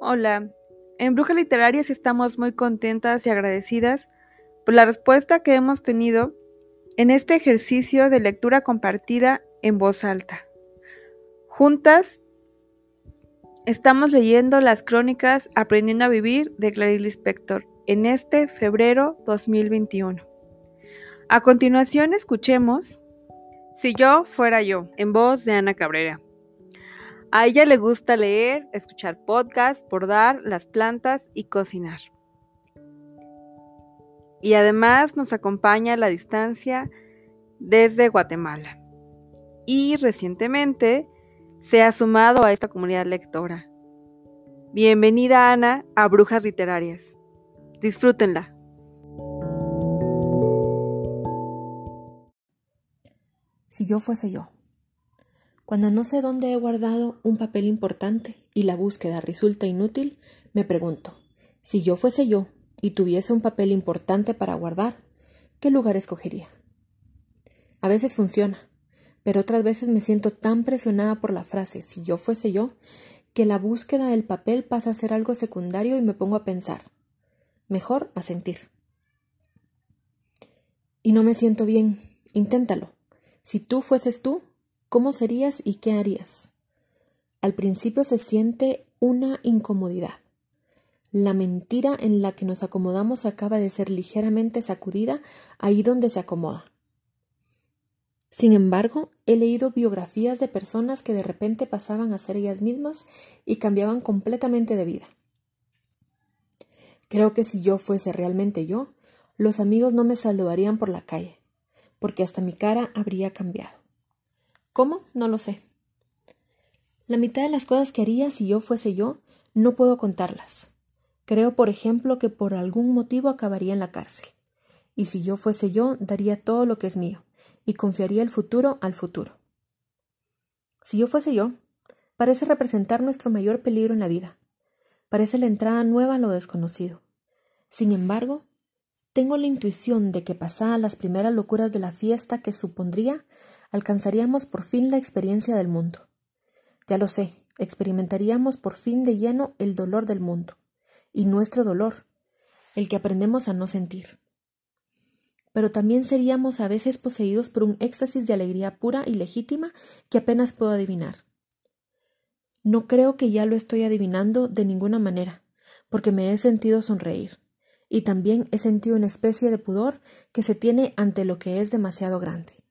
Hola, en Brujas Literarias estamos muy contentas y agradecidas por la respuesta que hemos tenido en este ejercicio de lectura compartida en voz alta. Juntas estamos leyendo las crónicas Aprendiendo a Vivir de Clarice Lispector en este febrero 2021. A continuación escuchemos Si yo fuera yo, en voz de Ana Cabrera. A ella le gusta leer, escuchar podcasts, bordar las plantas y cocinar. Y además nos acompaña a la distancia desde Guatemala. Y recientemente se ha sumado a esta comunidad lectora. Bienvenida Ana a Brujas Literarias. Disfrútenla. Si yo fuese yo. Cuando no sé dónde he guardado un papel importante y la búsqueda resulta inútil, me pregunto, si yo fuese yo y tuviese un papel importante para guardar, ¿qué lugar escogería? A veces funciona, pero otras veces me siento tan presionada por la frase si yo fuese yo, que la búsqueda del papel pasa a ser algo secundario y me pongo a pensar. Mejor a sentir. Y no me siento bien. Inténtalo. Si tú fueses tú, ¿Cómo serías y qué harías? Al principio se siente una incomodidad. La mentira en la que nos acomodamos acaba de ser ligeramente sacudida ahí donde se acomoda. Sin embargo, he leído biografías de personas que de repente pasaban a ser ellas mismas y cambiaban completamente de vida. Creo que si yo fuese realmente yo, los amigos no me saludarían por la calle, porque hasta mi cara habría cambiado. ¿Cómo? No lo sé. La mitad de las cosas que haría si yo fuese yo, no puedo contarlas. Creo, por ejemplo, que por algún motivo acabaría en la cárcel. Y si yo fuese yo, daría todo lo que es mío, y confiaría el futuro al futuro. Si yo fuese yo, parece representar nuestro mayor peligro en la vida. Parece la entrada nueva a lo desconocido. Sin embargo, tengo la intuición de que pasadas las primeras locuras de la fiesta que supondría, alcanzaríamos por fin la experiencia del mundo. Ya lo sé, experimentaríamos por fin de lleno el dolor del mundo, y nuestro dolor, el que aprendemos a no sentir. Pero también seríamos a veces poseídos por un éxtasis de alegría pura y legítima que apenas puedo adivinar. No creo que ya lo estoy adivinando de ninguna manera, porque me he sentido sonreír, y también he sentido una especie de pudor que se tiene ante lo que es demasiado grande.